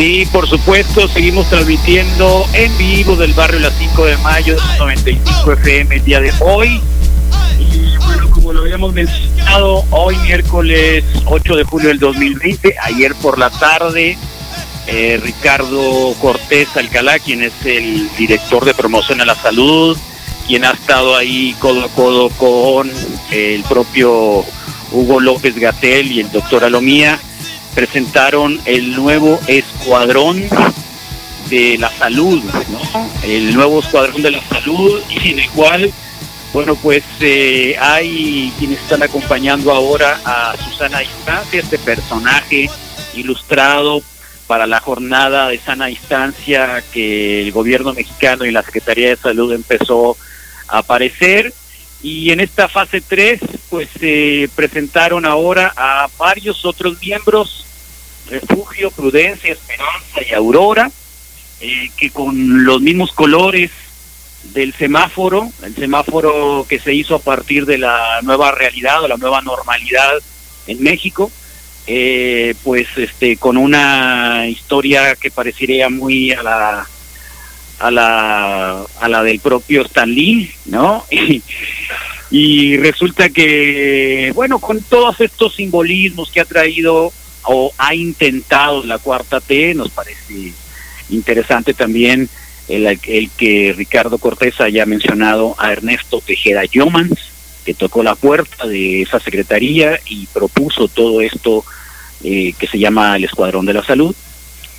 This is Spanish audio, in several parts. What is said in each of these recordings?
Sí, por supuesto, seguimos transmitiendo en vivo del barrio Las 5 de Mayo, 95 FM el día de hoy. Y bueno, como lo habíamos mencionado, hoy miércoles 8 de julio del 2020, ayer por la tarde, eh, Ricardo Cortés Alcalá, quien es el director de promoción a la salud, quien ha estado ahí codo a codo con el propio Hugo López Gatel y el doctor Alomía, presentaron el nuevo escuadrón de la salud, ¿no? El nuevo escuadrón de la salud y en el cual, bueno, pues eh, hay quienes están acompañando ahora a Susana Distancia, este personaje ilustrado para la jornada de sana distancia que el gobierno mexicano y la Secretaría de Salud empezó a aparecer. Y en esta fase 3, pues se presentaron ahora a varios otros miembros, Refugio, Prudencia, Esperanza y Aurora, eh, que con los mismos colores del semáforo, el semáforo que se hizo a partir de la nueva realidad o la nueva normalidad en México, eh, pues este con una historia que parecería muy a la a la a la del propio Stan Lee, ¿no? Y, resulta que bueno, con todos estos simbolismos que ha traído o ha intentado la cuarta T, nos parece interesante también el, el que Ricardo Cortés haya mencionado a Ernesto Tejeda Yomans, que tocó la puerta de esa secretaría y propuso todo esto eh, que se llama el Escuadrón de la Salud,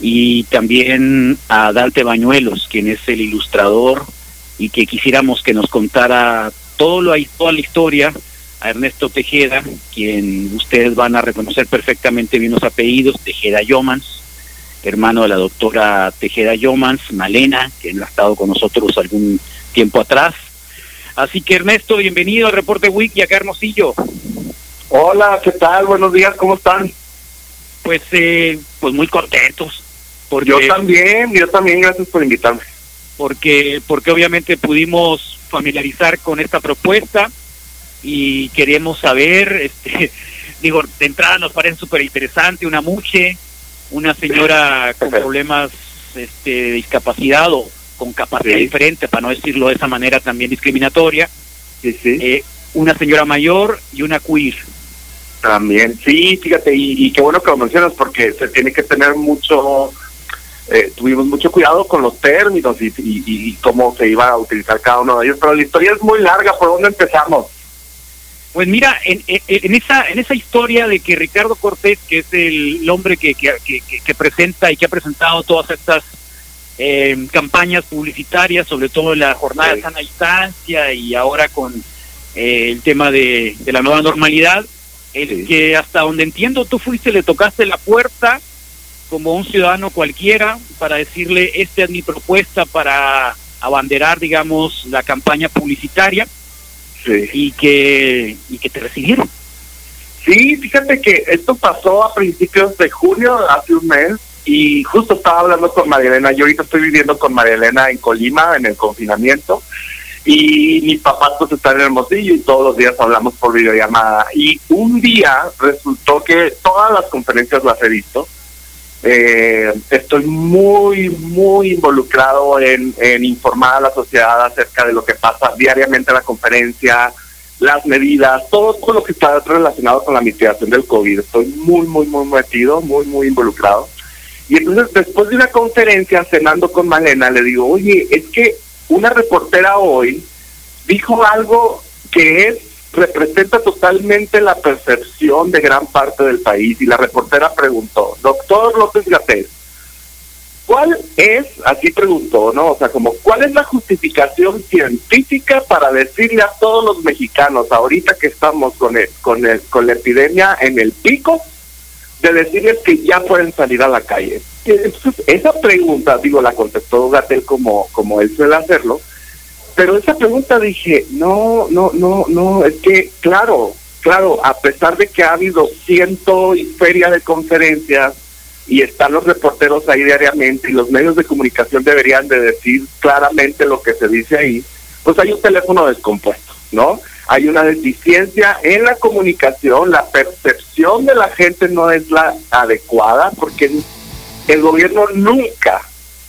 y también a Dante Bañuelos, quien es el ilustrador y que quisiéramos que nos contara todo lo, toda la historia, a Ernesto Tejeda, quien ustedes van a reconocer perfectamente bien los apellidos, Tejeda Yomans, hermano de la doctora Tejeda Yomans, Malena, que ha estado con nosotros algún tiempo atrás. Así que Ernesto, bienvenido al Reporte Wiki, acá Hermosillo. Hola, ¿qué tal? Buenos días, ¿cómo están? Pues, eh, pues muy contentos. Porque, yo también, yo también, gracias por invitarme. Porque, porque obviamente pudimos familiarizar con esta propuesta y queremos saber, este, digo, de entrada nos parece súper interesante, una muche, una señora con problemas este, de discapacidad o con capacidad sí. diferente, para no decirlo de esa manera también discriminatoria, sí, sí. Eh, una señora mayor y una queer. También, sí, fíjate, y, y, qué bueno que lo mencionas porque se tiene que tener mucho, eh, tuvimos mucho cuidado con los términos y, y, y, cómo se iba a utilizar cada uno de ellos, pero la historia es muy larga, ¿por dónde empezamos? Pues mira, en, en, en esa en esa historia de que Ricardo Cortés, que es el, hombre que, que, que, que presenta y que ha presentado todas estas eh, campañas publicitarias, sobre todo en la jornada sí. de sana distancia y ahora con eh, el tema de, de la nueva normalidad, el sí. que hasta donde entiendo tú fuiste, le tocaste la puerta como un ciudadano cualquiera para decirle, esta es mi propuesta para abanderar, digamos, la campaña publicitaria sí. y que y que te recibieron. Sí, fíjate que esto pasó a principios de junio, hace un mes, y justo estaba hablando con María Elena. Yo ahorita estoy viviendo con María Elena en Colima, en el confinamiento, y mis papás pues están en Hermosillo y todos los días hablamos por videollamada. Y un día resultó que todas las conferencias las he visto. Eh, estoy muy, muy involucrado en, informar a la sociedad acerca de lo que pasa diariamente en la conferencia, las medidas, todo, todo lo que está relacionado con la mitigación del COVID. Estoy muy, muy, muy metido, muy, muy involucrado. Y entonces después de una conferencia, cenando con Malena, le digo, oye, es que una reportera hoy dijo algo que es representa totalmente la percepción de gran parte del país y la reportera preguntó, doctor López Gatel, ¿cuál es, así preguntó, ¿no? O sea, como, ¿cuál es la justificación científica para decirle a todos los mexicanos, ahorita que estamos con, el, con, el, con la epidemia en el pico, de decirles que ya pueden salir a la calle? Entonces, esa pregunta, digo, la contestó Gatel como, como él suele hacerlo, pero esa pregunta dije, no, no, no, no, es que, claro, claro, a pesar de que ha habido ciento y feria de conferencias y están los reporteros ahí diariamente y los medios de comunicación deberían de decir claramente lo que se dice ahí, pues hay un teléfono descompuesto, ¿no? Hay una deficiencia en la comunicación, la percepción de la gente no es la adecuada porque el gobierno nunca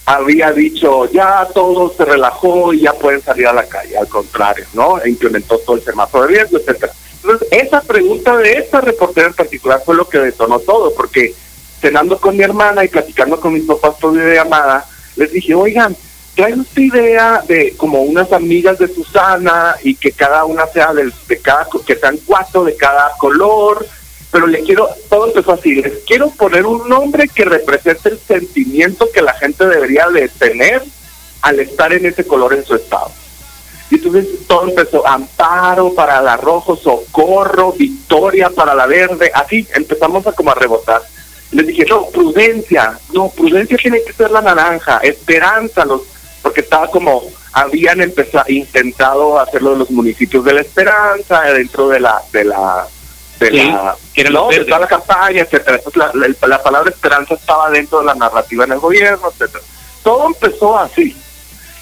había dicho ya todo se relajó y ya pueden salir a la calle, al contrario, ¿no? E implementó todo el semáforo de riesgo, etcétera. Entonces, esa pregunta de esta reportera en particular fue lo que detonó todo, porque cenando con mi hermana y platicando con mis papás por videollamada, les dije, oigan, trae esta idea de como unas amigas de Susana y que cada una sea de, de cada, que sean cuatro de cada color, pero le quiero, todo empezó así, les quiero poner un nombre que represente el sentimiento que la gente debería de tener al estar en ese color en su estado. Y entonces todo empezó, amparo para la rojo, socorro, victoria para la verde, así empezamos a como a rebotar. Les dije, no, prudencia, no, prudencia tiene que ser la naranja, esperanza, los, porque estaba como, habían empezado, intentado hacerlo de los municipios de la esperanza, dentro de la, de la de la, no, de toda la campaña, etcétera. Entonces, la, la, palabra esperanza estaba dentro de la narrativa en el gobierno, etcétera. Todo empezó así.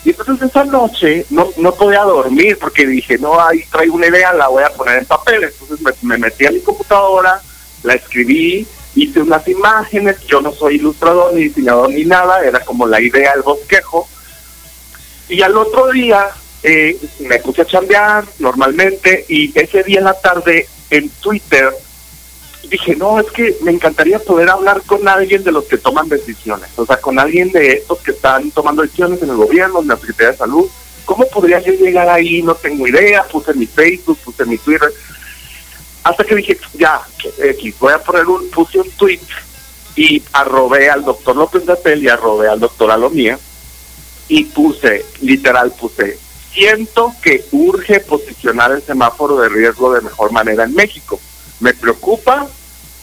Y entonces esa noche no, no podía dormir porque dije, no, ahí traigo una idea, la voy a poner en papel. Entonces me, me metí a mi computadora, la escribí, hice unas imágenes, yo no soy ilustrador ni diseñador ni nada, era como la idea del bosquejo. Y al otro día eh, me puse a chambear normalmente y ese día en la tarde en Twitter dije, no, es que me encantaría poder hablar con alguien de los que toman decisiones, o sea, con alguien de estos que están tomando decisiones en el gobierno, en la Secretaría de Salud. ¿Cómo podría yo llegar ahí? No tengo idea, puse mi Facebook, puse mi Twitter. Hasta que dije, ya, X, voy a poner un, puse un tweet y arrobé al doctor López Gatel y arrobé al doctor Alomía y puse, literal puse, siento que urge posicionar el semáforo de riesgo de mejor manera en México. Me preocupa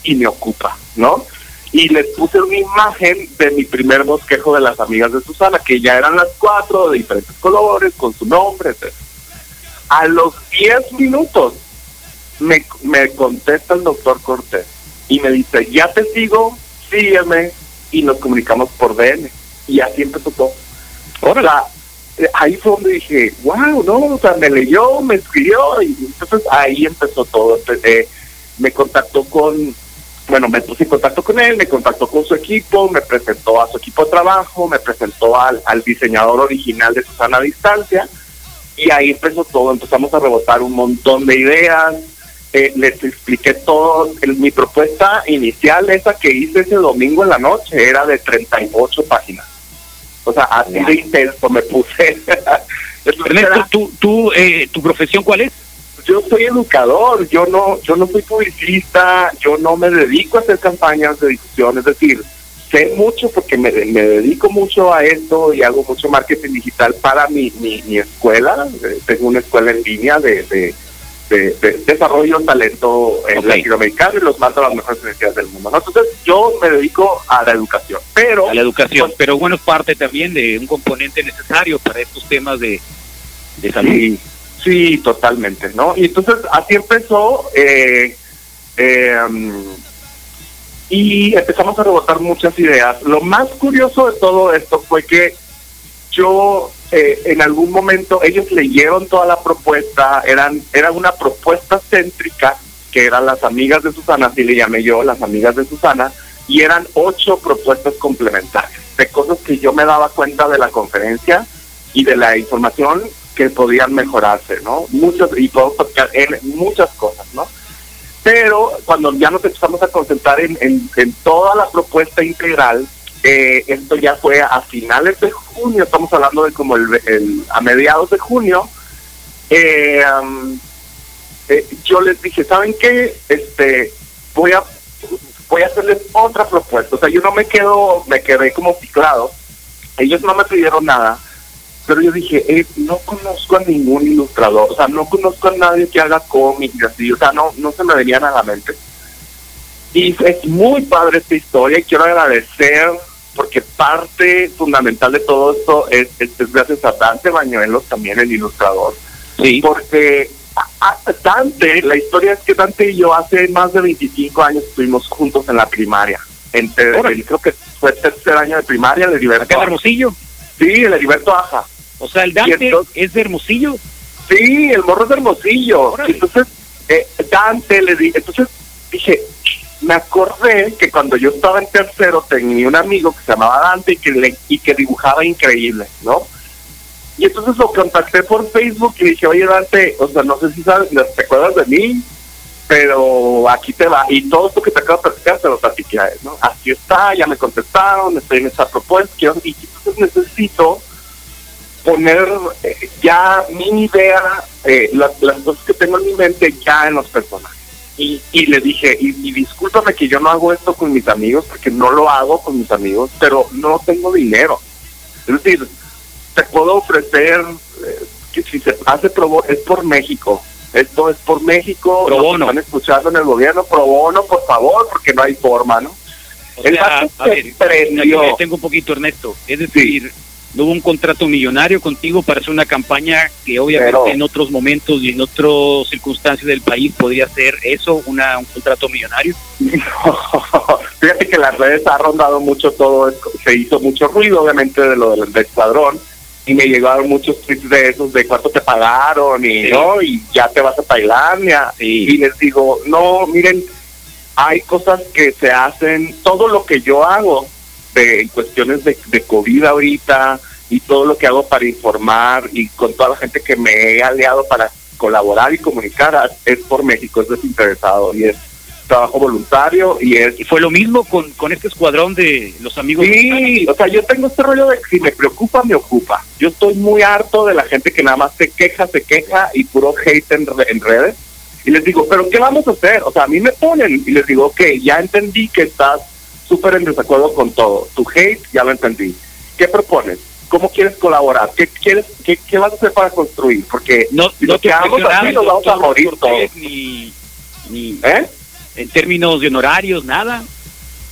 y me ocupa, ¿no? Y les puse una imagen de mi primer bosquejo de las amigas de Susana, que ya eran las cuatro, de diferentes colores, con su nombre, etc. A los 10 minutos me, me contesta el doctor Cortés y me dice, ya te sigo, sígueme, y nos comunicamos por DM. Y así empezó todo. Ahora, ahí fue donde dije, wow, no, o sea, me leyó, me escribió, y entonces ahí empezó todo. Eh, me contactó con, bueno, me puse en contacto con él, me contactó con su equipo, me presentó a su equipo de trabajo, me presentó al, al diseñador original de Susana a Distancia, y ahí empezó todo, empezamos a rebotar un montón de ideas, eh, les expliqué todo, mi propuesta inicial, esa que hice ese domingo en la noche, era de 38 páginas. O sea, así de intenso me puse. Ernesto, ¿tú, tú, eh, ¿tu profesión cuál es? Yo soy educador, yo no, yo no soy publicista, yo no me dedico a hacer campañas de difusión, es decir, sé mucho porque me, me dedico mucho a esto y hago mucho marketing digital para mi, mi, mi escuela, eh, tengo una escuela en línea de, de, de, de desarrollo talento en Ok. latinoamericano y los mando a las mejores universidades del mundo. ¿no? Entonces yo me dedico a la educación, pero A la educación, pero bueno, es parte también de un componente necesario para estos temas de, de salud. Sí, sí, totalmente, ¿no? Y entonces así empezó eh, eh, um, y empezamos a rebotar muchas ideas. Lo más curioso de todo esto fue que yo eh, en algún momento ellos leyeron toda la propuesta, eran era una propuesta céntrica que eran las amigas de Susana, así le llamé yo, las amigas de Susana, y eran ocho propuestas complementarias de cosas que yo me daba cuenta de la conferencia y de la información que podían mejorarse, ¿no? Muchos, y puedo tocar en muchas cosas, ¿no? Pero cuando ya nos empezamos a concentrar en, en, en toda la propuesta integral, eh, esto ya fue a finales de junio, estamos hablando de como el, el- a mediados de junio, eh, um, yo les dije, ¿saben qué? Este, voy a voy a hacerles otra propuesta. O sea, yo no me quedo, me quedé como ciclado. Ellos no me pidieron nada, pero yo dije, eh, no conozco a ningún ilustrador, o sea, no conozco a nadie que haga cómics y así, o sea, no, no se me venían a la mente. Y es muy padre esta historia y quiero agradecer porque parte fundamental de todo esto es, es, es gracias a Dante Bañuelos, también el ilustrador, Sí, porque a- a- Dante, la historia es que Dante y yo hace más de 25 años estuvimos juntos en la primaria. Entre, Órale. el- creo que fue tercer año de primaria, el Heriberto. acá en. Hermosillo. Sí, el Heriberto Aja. O sea, el Dante entonces- es de Hermosillo. Sí, el morro es de Hermosillo. Órale. Entonces, eh, Dante le di, entonces dije, me acordé que cuando yo estaba en tercero tenía un amigo que se llamaba Dante y que, le, y que dibujaba increíble, ¿no? Y entonces lo contacté por Facebook y dije, oye Dante, o sea, no sé si sabes, te acuerdas de mí, pero aquí te va. Y todo esto que te acabo de platicar te lo platiqué ¿no? Así está, ya me contestaron, estoy en esa propuesta, y entonces necesito poner eh, ya mi idea, eh, las, cosas que tengo en mi mente ya en los personajes. Y, y le dije, y, y, discúlpame que yo no hago esto con mis amigos, porque no lo hago con mis amigos, pero no tengo dinero. Es decir, te puedo ofrecer eh, que si se hace pro es por México. Esto es por México. Pro bono. Están escuchando en el gobierno. Pro bono, por favor, porque no hay forma, ¿no? O sea, a ver, tengo un poquito, Ernesto. Es decir, no hubo un contrato millonario contigo para hacer una campaña que obviamente en otros momentos y en otras circunstancias del país podría ser eso, una, un contrato millonario. Fíjate que las redes ha rondado mucho todo, se hizo mucho ruido obviamente de lo del, escuadrón. Y me llegaron muchos tweets de esos de cuánto te pagaron y no y ya te vas a Tailandia. Y les digo no miren hay cosas que se hacen. Todo lo que yo hago de en cuestiones de, de COVID ahorita y todo lo que hago para informar y con toda la gente que me he aliado para colaborar y comunicar es por México es desinteresado y es trabajo voluntario y es... Y fue lo mismo con, con este escuadrón de los amigos. Sí, o sea, yo tengo este rollo de que si me preocupa, me ocupa. Yo estoy muy harto de la gente que nada más se queja, se queja y puro hate en, en redes. Y les digo, ¿pero qué vamos a hacer? O sea, a mí me ponen y les digo, ok, ya entendí que estás súper en desacuerdo con todo. Tu hate, ya lo entendí. ¿Qué propones? ¿Cómo quieres colaborar? ¿Qué quieres qué, qué vas a hacer para construir? Porque no, si lo que hagamos así nos vamos a morir todos. Ni, ni, ¿Eh? en términos de honorarios, nada.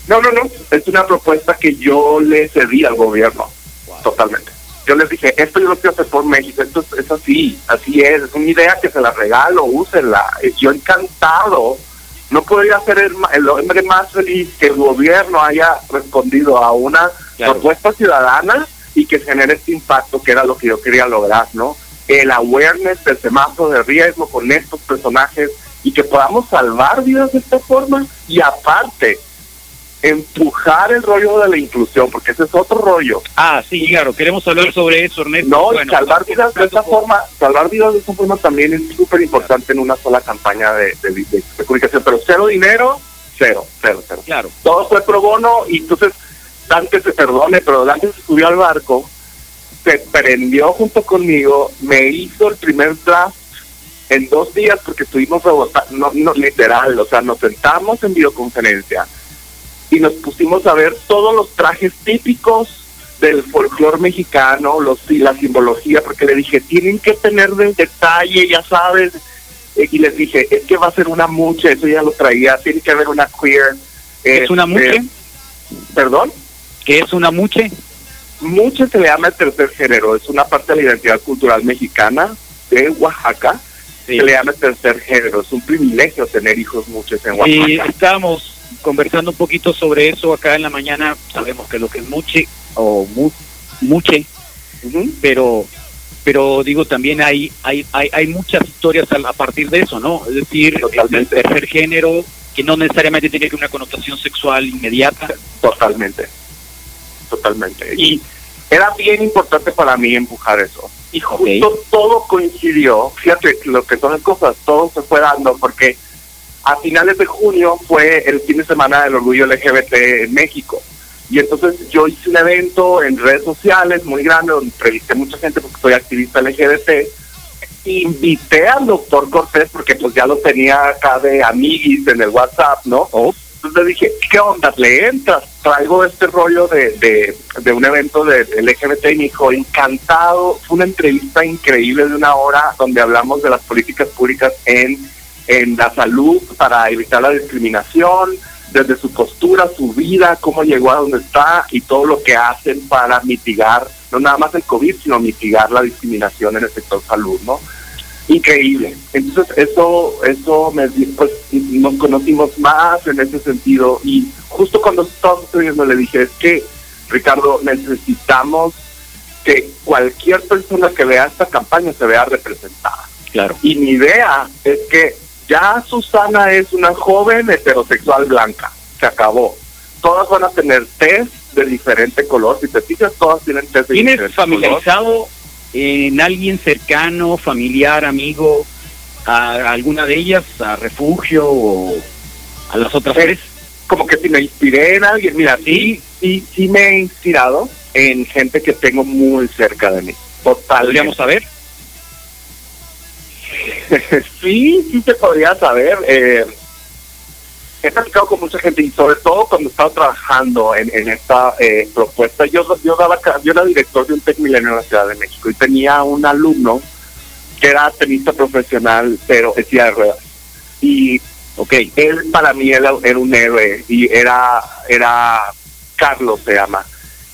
No, no, no. Es una propuesta que yo le cedí al gobierno. Wow. Totalmente. Yo les dije, esto yo lo quiero hacer por México. Esto es, es, así, así es. Es una idea que se la regalo, úsenla. Yo encantado. No podría ser el, el hombre más feliz que el gobierno haya respondido a una claro. propuesta ciudadana y que genere este impacto que era lo que yo quería lograr, ¿no? El awareness del semáforo de riesgo con estos personajes y que podamos salvar vidas de esta forma y aparte empujar el rollo de la inclusión, porque ese es otro rollo. Ah, sí, claro, queremos hablar sobre eso, Ernesto. No, bueno, y salvar vidas de esta forma, salvar vidas de esta forma también es súper importante en una sola campaña de, de, de, de, comunicación, pero cero dinero, cero, cero, cero. Claro. Todo fue pro bono y entonces Dante se perdone, pero Dante se subió al barco, se prendió junto conmigo, me hizo el primer draft en dos días porque estuvimos rebotando, no, no, literal, o sea, nos sentamos en videoconferencia y nos pusimos a ver todos los trajes típicos del folclore mexicano, los y la simbología, porque le dije, tienen que tener del detalle, ya sabes, y les dije, es que va a ser una mucha, eso ya lo traía, tiene que haber una queer. ¿Es eh, una muche? Eh, ¿Perdón? ¿Qué es una muche? Muche se le llama el tercer género, es una parte de la identidad cultural mexicana de Oaxaca, sí. se le llama el tercer género, es un privilegio tener hijos muches en Oaxaca. Y estábamos conversando un poquito sobre eso acá en la mañana, sabemos que lo que es muche o mu, muche, uh -huh. pero pero digo también hay hay hay, hay muchas historias a, a, partir de eso, ¿no? Es decir, Totalmente. el tercer género que no necesariamente tiene que una connotación sexual inmediata. Totalmente. Totalmente. Y era bien importante para mí empujar eso. Y justo okay. todo coincidió, fíjate lo que son las cosas, todo se fue dando porque a finales de junio fue el fin de semana del orgullo LGBT en México. Y entonces yo hice un evento en redes sociales muy grande donde entrevisté mucha gente porque soy activista LGBT. Invité al doctor Cortés porque pues ya lo tenía acá de amiguis en el WhatsApp, ¿no? Oh. Entonces le dije, ¿qué onda? ¿Le entras? Traigo este rollo de, de, de un evento de, LGBT y me dijo, encantado. Fue una entrevista increíble de una hora donde hablamos de las políticas públicas en en la salud para evitar la discriminación, desde su postura, su vida, cómo llegó a donde está y todo lo que hacen para mitigar, no nada más el COVID, sino mitigar la discriminación en el sector salud, ¿no? Increíble. Entonces, eso, eso me, pues, nos conocimos más en ese sentido y justo cuando estábamos estudiando le dije, es que, Ricardo, necesitamos que cualquier persona que vea esta campaña se vea representada. Claro. Y mi idea es que Ya Susana es una joven heterosexual blanca, se acabó. Todas van a tener test de diferente color, si te fijas, todas tienen test de ¿Tienes diferente familiarizado en alguien cercano, familiar, amigo, a alguna de ellas, a Refugio o a las otras tres? Como que si me inspiré en alguien, mira, sí, sí, sí me he inspirado en gente que tengo muy cerca de mí. Total. ¿Podríamos saber? sí, sí se podría saber. Eh, he platicado con mucha gente y sobre todo cuando estaba trabajando en, en esta eh, propuesta, yo, yo, daba, yo era director de un Tec Milenio en la Ciudad de México y tenía un alumno que era tenista profesional, pero decía de ruedas. Y ok, él para mí era, era un héroe y era, era Carlos se llama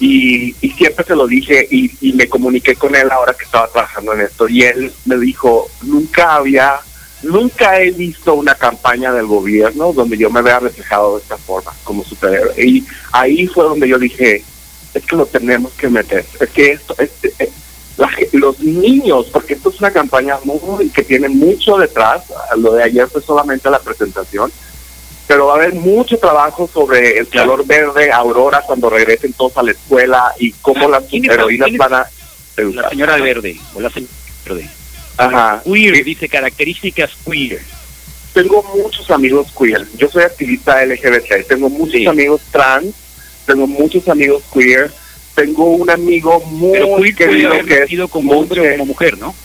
y, y siempre se lo dije y, y, me comuniqué con él ahora que estaba trabajando en esto y él me dijo, nunca había, nunca he visto una campaña del gobierno donde yo me vea reflejado de esta forma como superhéroe. Y ahí fue donde yo dije, es que lo tenemos que meter, es que esto, es, es, la, los niños, porque esto es una campaña muy, que tiene mucho detrás, lo de ayer fue solamente la presentación, pero va a haber mucho trabajo sobre el claro. color verde, Aurora, cuando regresen todos a la escuela y cómo las heroínas van a... La señora verde, o la señora verde. Ajá. Queer, dice características queer. Tengo muchos amigos queer. Yo soy activista LGBT. Tengo muchos sí. amigos trans. Tengo muchos amigos queer. Tengo un amigo muy Pero queer querido que es como hombre o como mujer, ¿no?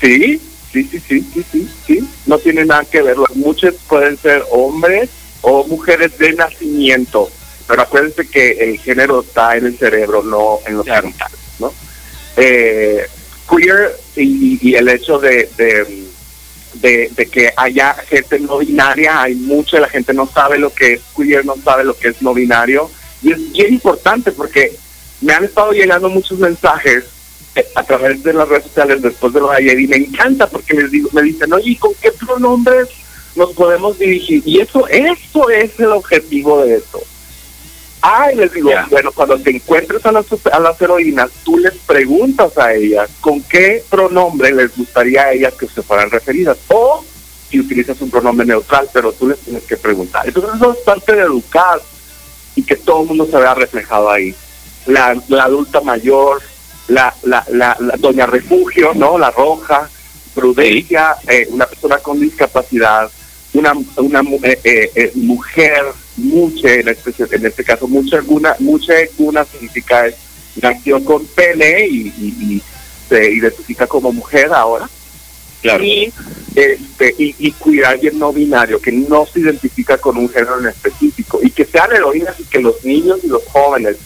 Sí, Sí, sí, sí, sí, sí, sí. No tiene nada que ver. Muchos pueden ser hombres o mujeres de nacimiento, pero acuérdense que el género está en el cerebro, no en los claro. genitales, ¿no? Eh, queer y, y, el hecho de, de, que haya gente no binaria, hay mucha, la gente no sabe lo que es queer, no sabe lo que es no binario, y es bien importante porque me han estado llegando muchos mensajes a través de las redes sociales después de lo de ayer y me encanta porque les digo, me dicen, oye, ¿y con qué pronombres nos podemos dirigir? Y eso, eso es el objetivo de esto. Ah, y les digo, yeah. bueno, cuando te encuentres a las, a las heroínas, tú les preguntas a ellas con qué pronombre les gustaría a ellas que se fueran referidas. O si utilizas un pronombre neutral, pero tú les tienes que preguntar. Entonces eso es parte de educar y que todo el mundo se vea reflejado ahí. La, la adulta mayor, la, la, la, la, doña refugio, ¿no? La roja, prudencia, eh, una persona con discapacidad, una, una eh, eh, mujer, mucha, en este, en este caso, mucha alguna, mucha alguna significa nació con pene y, y, y, se identifica como mujer ahora. Claro. Y, este, y, y cuidar alguien no binario, que no se identifica con un género en específico, y que sean heroínas y que los niños y los jóvenes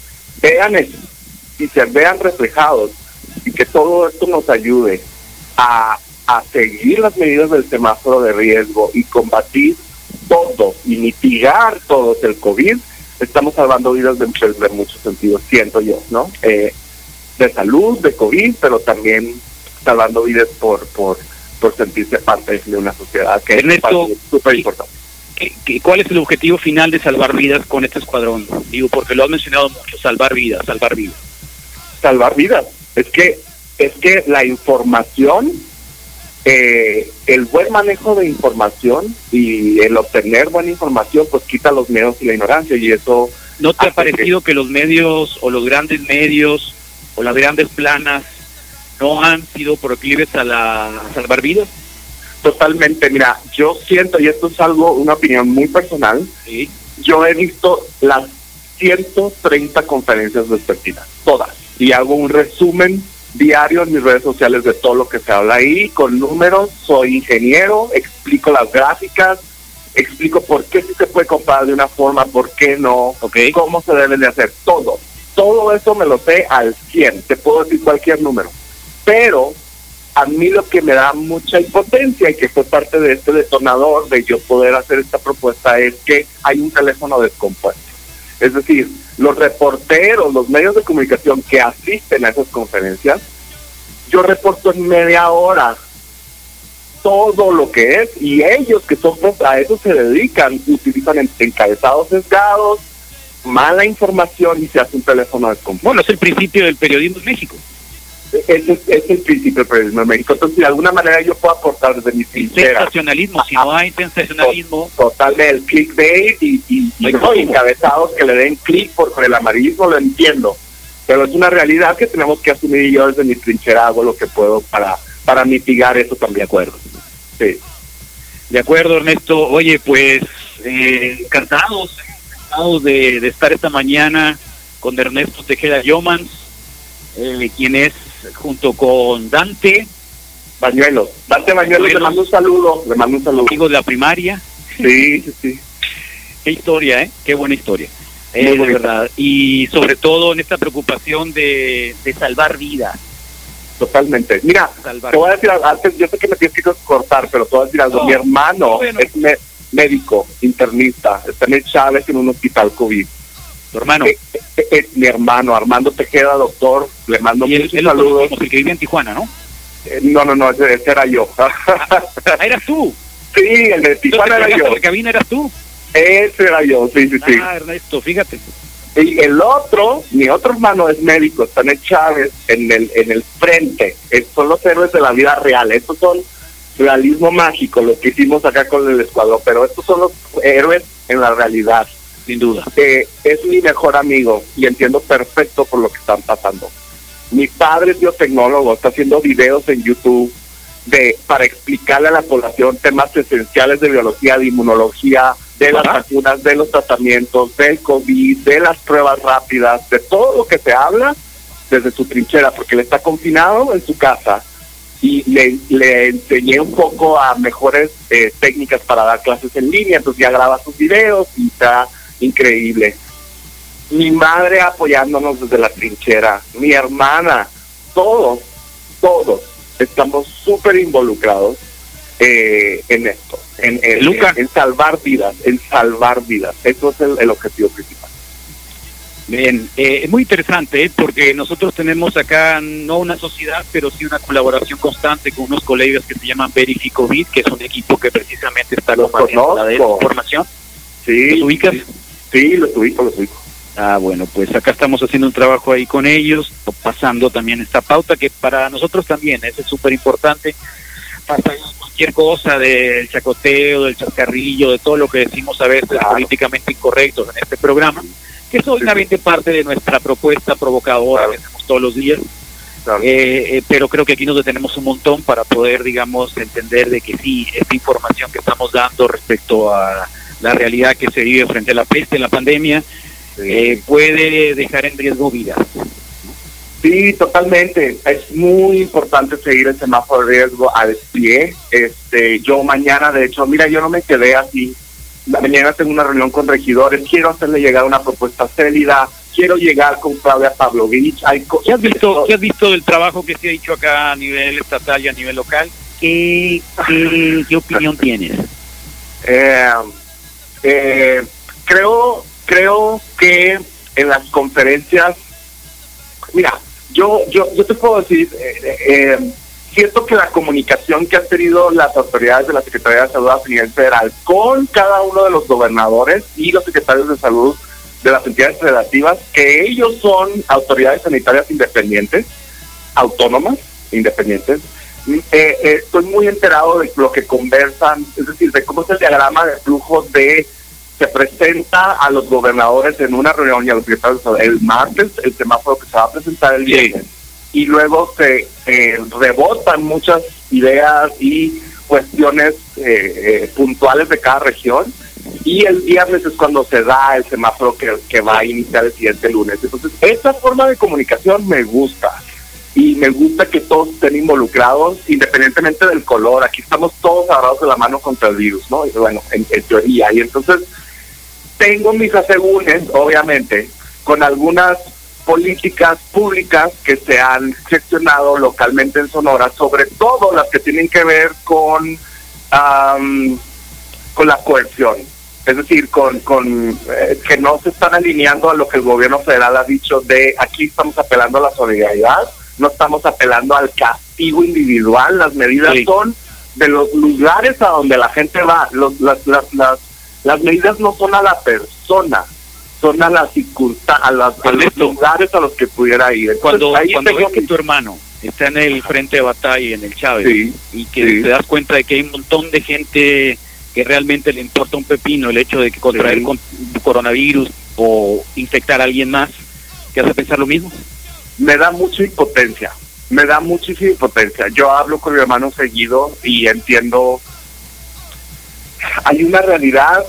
vean eso y se vean reflejados y que todo esto nos ayude a, a seguir las medidas del semáforo de riesgo y combatir todo y mitigar todo el COVID, estamos salvando vidas de, de, de muchos sentidos, siento yo, ¿no? Eh, de salud, de COVID, pero también salvando vidas por, por, por sentirse parte de una sociedad que Ernesto, es súper importante. ¿Cuál es el objetivo final de salvar vidas con este escuadrón? Digo, porque lo has mencionado mucho, salvar vidas, salvar vidas salvar vidas. Es que es que la información, eh, el buen manejo de información y el obtener buena información, pues quita los miedos y la ignorancia y eso. ¿No te ha parecido que... que los medios o los grandes medios o las grandes planas no han sido proclives a la a salvar vidas? Totalmente, mira, yo siento, y esto es algo, una opinión muy personal, ¿Sí? yo he visto las 130 conferencias vespertinas, todas y hago un resumen diario en mis redes sociales de todo lo que se habla ahí, con números, soy ingeniero, explico las gráficas, explico por qué sí se puede comprar de una forma, por qué no, okay. cómo se deben de hacer, todo. Todo eso me lo sé al 100, te puedo decir cualquier número. Pero a mí lo que me da mucha impotencia y que fue parte de este detonador de yo poder hacer esta propuesta es que hay un teléfono descompuesto. Es decir, los reporteros, los medios de comunicación que asisten a esas conferencias, yo reporto en media hora todo lo que es y ellos que son a eso se dedican, utilizan encabezados sesgados, mala información y se hace un teléfono descompuesto. Bueno, es el principio del periodismo en México. Ese es, el principio del periodismo en México. Entonces, de alguna manera yo puedo aportar desde mi trinchera. Sensacionalismo, si no hay sensacionalismo. Totalmente, el clickbait y, y, y, encabezados que le den clic por, el amarillismo, lo entiendo. Pero es una realidad que tenemos que asumir y yo desde mi trinchera hago lo que puedo para, para mitigar eso también. De acuerdo. Sí. De acuerdo, Ernesto. Oye, pues eh, encantados, encantados de, de estar esta mañana con Ernesto Tejeda Yomans, eh, quien es junto con Dante. Bañuelo. Dante Bañuelo, le mando un saludo. Le mando un saludo. Amigo de la primaria. Sí, sí, sí. Qué historia, ¿eh? Qué buena historia. Eh, de verdad. Y sobre todo en esta preocupación de, de salvar vidas. Totalmente. Mira, te voy a decir antes, yo sé que me tienes que cortar, pero te voy a decir algo. Mi hermano es médico, internista, está en el Chávez en un hospital COVID tu hermano. Es, eh, eh, eh, mi hermano, Armando Tejeda, doctor. Le mando muchos saludos. el que vivía en Tijuana, ¿no? no, no, no, ese, era yo. ah, eras tú. Sí, el de Tijuana era yo. la cabina eras tú? Ese era yo, sí, sí, sí. Ah, Ernesto, fíjate. Y el otro, mi otro hermano es médico, está en Chávez, en el, en el frente. son los héroes de la vida real. Estos son realismo mágico, lo que hicimos acá con el escuadrón, pero estos son los héroes en la realidad sin duda. Eh, es mi mejor amigo y entiendo perfecto por lo que están pasando. Mi padre es biotecnólogo, está haciendo videos en YouTube de para explicarle a la población temas esenciales de biología, de inmunología, de las vacunas, de los tratamientos, del COVID, de las pruebas rápidas, de todo lo que se habla desde su trinchera, porque él está confinado en su casa y le, le enseñé un poco a mejores eh, técnicas para dar clases en línea, entonces ya graba sus videos y está increíble. Mi madre apoyándonos desde la trinchera, mi hermana, todos, todos estamos súper involucrados eh, en esto, en, en, salvar vidas, en salvar vidas. Eso es el, objetivo principal. Bien, eh, es muy interesante ¿eh? porque nosotros tenemos acá no una sociedad, pero sí una colaboración constante con unos colegas que se llaman Verificovid, que es un equipo que precisamente está compartiendo la información. Sí. ¿Los ubicas? Sí, los ubico, los ubico. Ah, bueno, pues acá estamos haciendo un trabajo ahí con ellos, pasando también esta pauta que para nosotros también es súper importante. Pasa cualquier cosa del chacoteo, del chascarrillo, de todo lo que decimos a veces políticamente incorrectos en este programa, que es obviamente parte de nuestra propuesta provocadora que hacemos todos los días. Eh, eh, pero creo que aquí nos detenemos un montón para poder, digamos, entender de que sí, esta información que estamos dando respecto a la realidad que se vive frente a la peste, la pandemia, eh, puede dejar en riesgo vidas. Sí, totalmente. Es muy importante seguir el semáforo de riesgo al pie. Este, yo mañana, de hecho, mira, yo no me quedé así. La mañana tengo una reunión con regidores. Quiero hacerle llegar una propuesta célida. Quiero llegar con Claudia Pavlovich. Hay ¿Qué has visto? ¿Qué has visto del trabajo que se ha hecho acá a nivel estatal y a nivel local? ¿Qué, qué, qué opinión tienes? Eh, eh, creo, creo que en las conferencias, mira, yo, yo, yo te puedo decir, eh, eh, siento que la comunicación que han tenido las autoridades de la Secretaría de Salud a nivel federal con cada uno de los gobernadores y los secretarios de salud de las entidades federativas, que ellos son autoridades sanitarias independientes, autónomas, independientes, eh, estoy muy enterado de lo que conversan, es decir, de cómo es el diagrama de flujo de se presenta a los gobernadores en una reunión y a los secretarios el martes, el semáforo que se va a presentar el viernes, y luego se rebotan muchas ideas y cuestiones eh, eh, puntuales de cada región, y el viernes es cuando se da el semáforo que, que va a iniciar el siguiente lunes. Entonces, esta forma de comunicación me gusta y me gusta que todos estén involucrados independientemente del color. Aquí estamos todos agarrados de la mano contra el virus, ¿no? Y bueno, en, teoría. Y entonces tengo mis asegúnes, obviamente, con algunas políticas públicas que se han gestionado localmente en Sonora, sobre todo las que tienen que ver con, con la coerción. Es decir, con, con eh, que no se están alineando a lo que el gobierno federal ha dicho de aquí estamos apelando a la solidaridad, no estamos apelando al castigo individual, las medidas son de los lugares a donde la gente va, los, las, las, las, las medidas no son a la persona, son a las circunstancias, a, los lugares a los que pudiera ir. cuando cuando ves que tu hermano está en el frente de batalla en el Chávez y que te das cuenta de que hay un montón de gente que realmente le importa un pepino el hecho de que contraer con coronavirus o infectar a alguien más, ¿te hace pensar lo mismo? Me da mucha impotencia, me da muchísima impotencia. Yo hablo con mi hermano seguido y entiendo, hay una realidad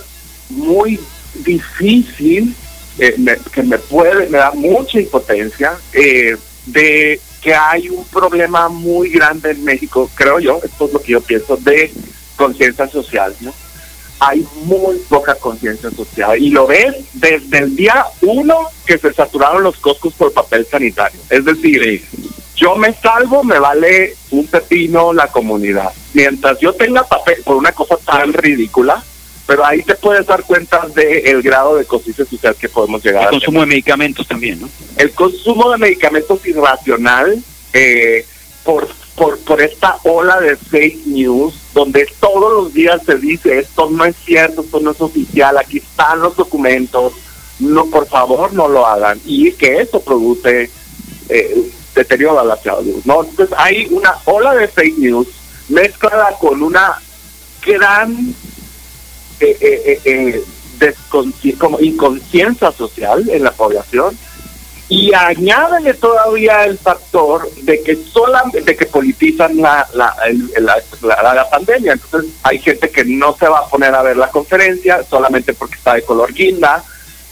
muy difícil eh, que me puede, me da mucha impotencia eh, de que hay un problema muy grande en México, creo yo, esto es lo que yo pienso, de conciencia social, ¿no? Hay muy poca conciencia social y lo ves desde el día uno que se saturaron los coscos por papel sanitario. Es decir, yo me salvo, me vale un pepino la comunidad. Mientras yo tenga papel por una cosa tan ridícula, pero ahí te puedes dar cuenta del grado de conciencia social que podemos llegar el consumo de medicamentos también, ¿no? El consumo de medicamentos irracional eh, por, por, por esta ola de fake news, donde todos los días se dice esto no es cierto, esto no es oficial, aquí están los documentos, no, por favor no lo hagan, y que eso produce eh, deterioro a la salud, ¿no? Entonces hay una ola de fake news mezclada con una gran eh, eh, eh, eh como inconsciencia social en la población y añádele todavía el factor de que solamente de que politizan la la, la, la, pandemia. Entonces hay gente que no se va a poner a ver la conferencia solamente porque está de color guinda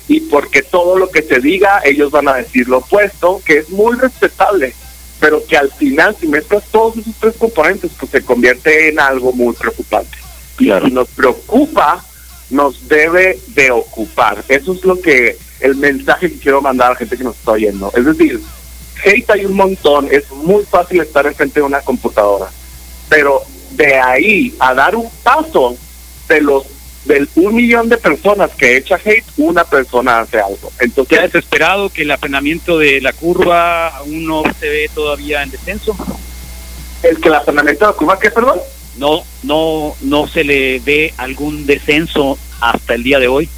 y porque todo lo que se diga ellos van a decir lo opuesto que es muy respetable pero que al final si mezclas todos esos tres componentes pues se convierte en algo muy preocupante. Y nos preocupa, nos debe de ocupar. Eso es lo que, el mensaje que quiero mandar a la gente que nos está oyendo. Es decir, hate hay un montón, es muy fácil estar enfrente de una computadora, pero de ahí a dar un paso de los del un millón de personas que echa hate, una persona hace algo. Entonces, ¿Te desesperado que el aplanamiento de la curva aún no se ve todavía en descenso? ¿El que el aplanamiento de la curva qué, perdón? no, no, no se le ve algún descenso hasta el día de hoy?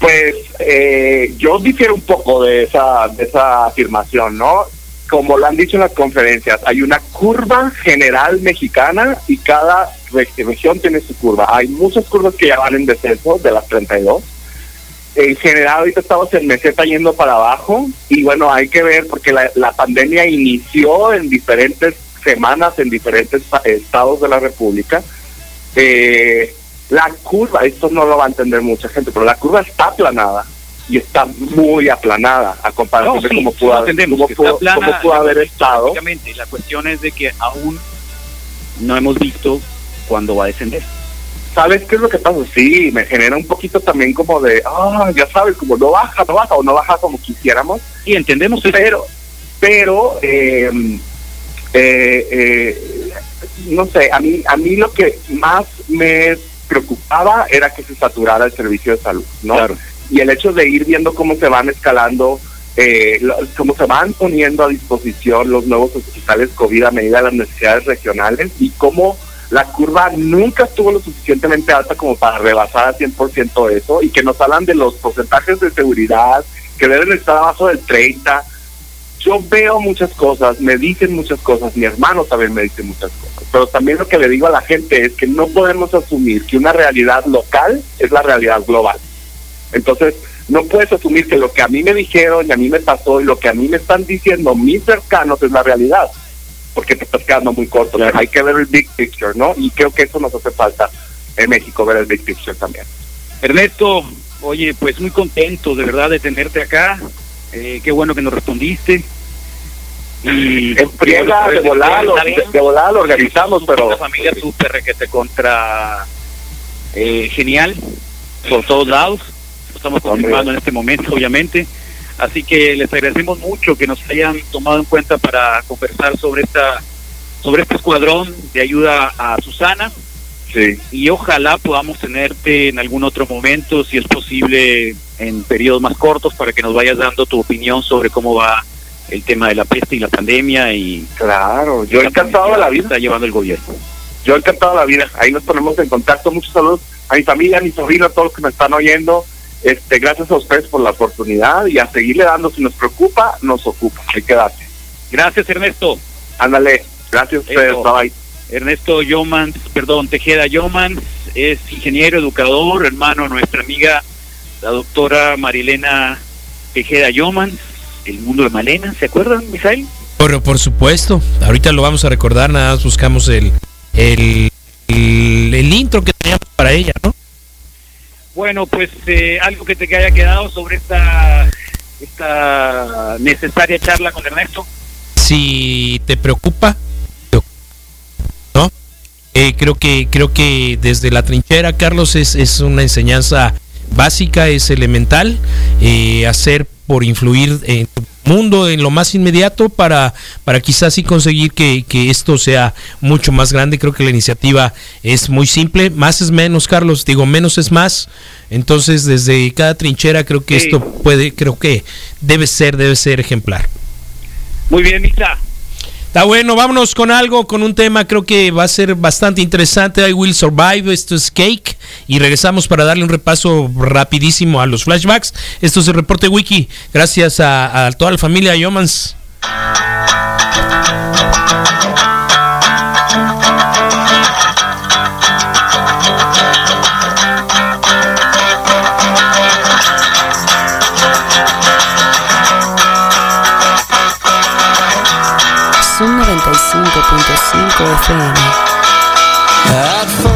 Pues eh, yo difiero un poco de esa, de esa afirmación, ¿no? Como lo han dicho en las conferencias, hay una curva general mexicana y cada región tiene su curva. Hay muchas curvas que ya van en descenso de las 32. En general ahorita estamos en meseta yendo para abajo y bueno, hay que ver porque la, la pandemia inició en diferentes semanas en diferentes estados de la República. Eh, la curva, esto no lo va a entender mucha gente, pero la curva está aplanada y está muy aplanada a comparación de cómo pudo, haber estado. La cuestión es de que aún no hemos visto cuándo va a descender. ¿Sabes qué es lo que pasa? Sí, me genera un poquito también como de, ah, ya sabes, como no baja, no baja o no baja como quisiéramos. Y entendemos Pero, pero eh, eh, eh, no sé, a mí, a mí lo que más me preocupaba era que se saturara el servicio de salud, ¿no? Y el hecho de ir viendo cómo se van escalando, eh, cómo se van poniendo a disposición los nuevos hospitales COVID a medida de las necesidades regionales y cómo la curva nunca estuvo lo suficientemente alta como para rebasar al 100% eso y que nos hablan de los porcentajes de seguridad que deben estar abajo del 30, yo veo muchas cosas, me dicen muchas cosas, mi hermano también me dice muchas cosas, pero también lo que le digo a la gente es que no podemos asumir que una realidad local es la realidad global. Entonces, no puedes asumir que lo que a mí me dijeron y a mí me pasó y lo que a mí me están diciendo mis cercanos es la realidad, porque te estás quedando muy corto. Hay que ver el big picture, ¿no? Y creo que eso nos hace falta en México, ver el big picture también. Ernesto, oye, pues muy contento de verdad de tenerte acá. Eh, qué bueno que nos respondiste. Y en friega, de volada, lo, de, volada lo organizamos, pero... Una familia súper requete contra eh, genial, por todos lados. Lo estamos confirmando en este momento, obviamente. Así que les agradecemos mucho que nos hayan tomado en cuenta para conversar sobre esta sobre este escuadrón de ayuda a Susana. Sí. Y ojalá podamos tenerte en algún otro momento, si es posible, en periodos más cortos, para que nos vayas dando tu opinión sobre cómo va el tema de la peste y la pandemia y claro yo he encantado de la vida. está llevando el gobierno. Yo he encantado de la vida. Ahí nos ponemos en contacto. Muchos saludos a mi familia a mi sobrino a todos los que me están oyendo. Este gracias a ustedes por la oportunidad y a seguirle dando. Si nos preocupa nos ocupa. Hay que darse gracias Ernesto. Ándale, gracias a ustedes, Eso. bye. Ernesto Yomans, perdón, Tejeda Yomans, es ingeniero, educador, hermano de nuestra amiga, la doctora Marilena Tejeda Yomans, el mundo de Malena, ¿se acuerdan, Misael? Por, por supuesto, ahorita lo vamos a recordar, nada más buscamos el, el, el, el intro que teníamos para ella, ¿no? Bueno, pues eh, algo que te haya quedado sobre esta, esta necesaria charla con Ernesto. Si te preocupa. Eh, creo que creo que desde la trinchera, Carlos, es, es una enseñanza básica, es elemental, eh, hacer por influir en tu mundo en lo más inmediato para, para quizás sí conseguir que, que esto sea mucho más grande. Creo que la iniciativa es muy simple, más es menos, Carlos, digo, menos es más. Entonces, desde cada trinchera creo que Sí. esto puede, creo que debe ser, debe ser ejemplar. Muy bien, Misa. Está bueno, vámonos con algo, con un tema creo que va a ser bastante interesante. I Will Survive, esto es Cake. Y regresamos para darle un repaso rapidísimo a los flashbacks. Esto es el reporte wiki. Gracias a, a toda la familia Yomans. 95.5 FM.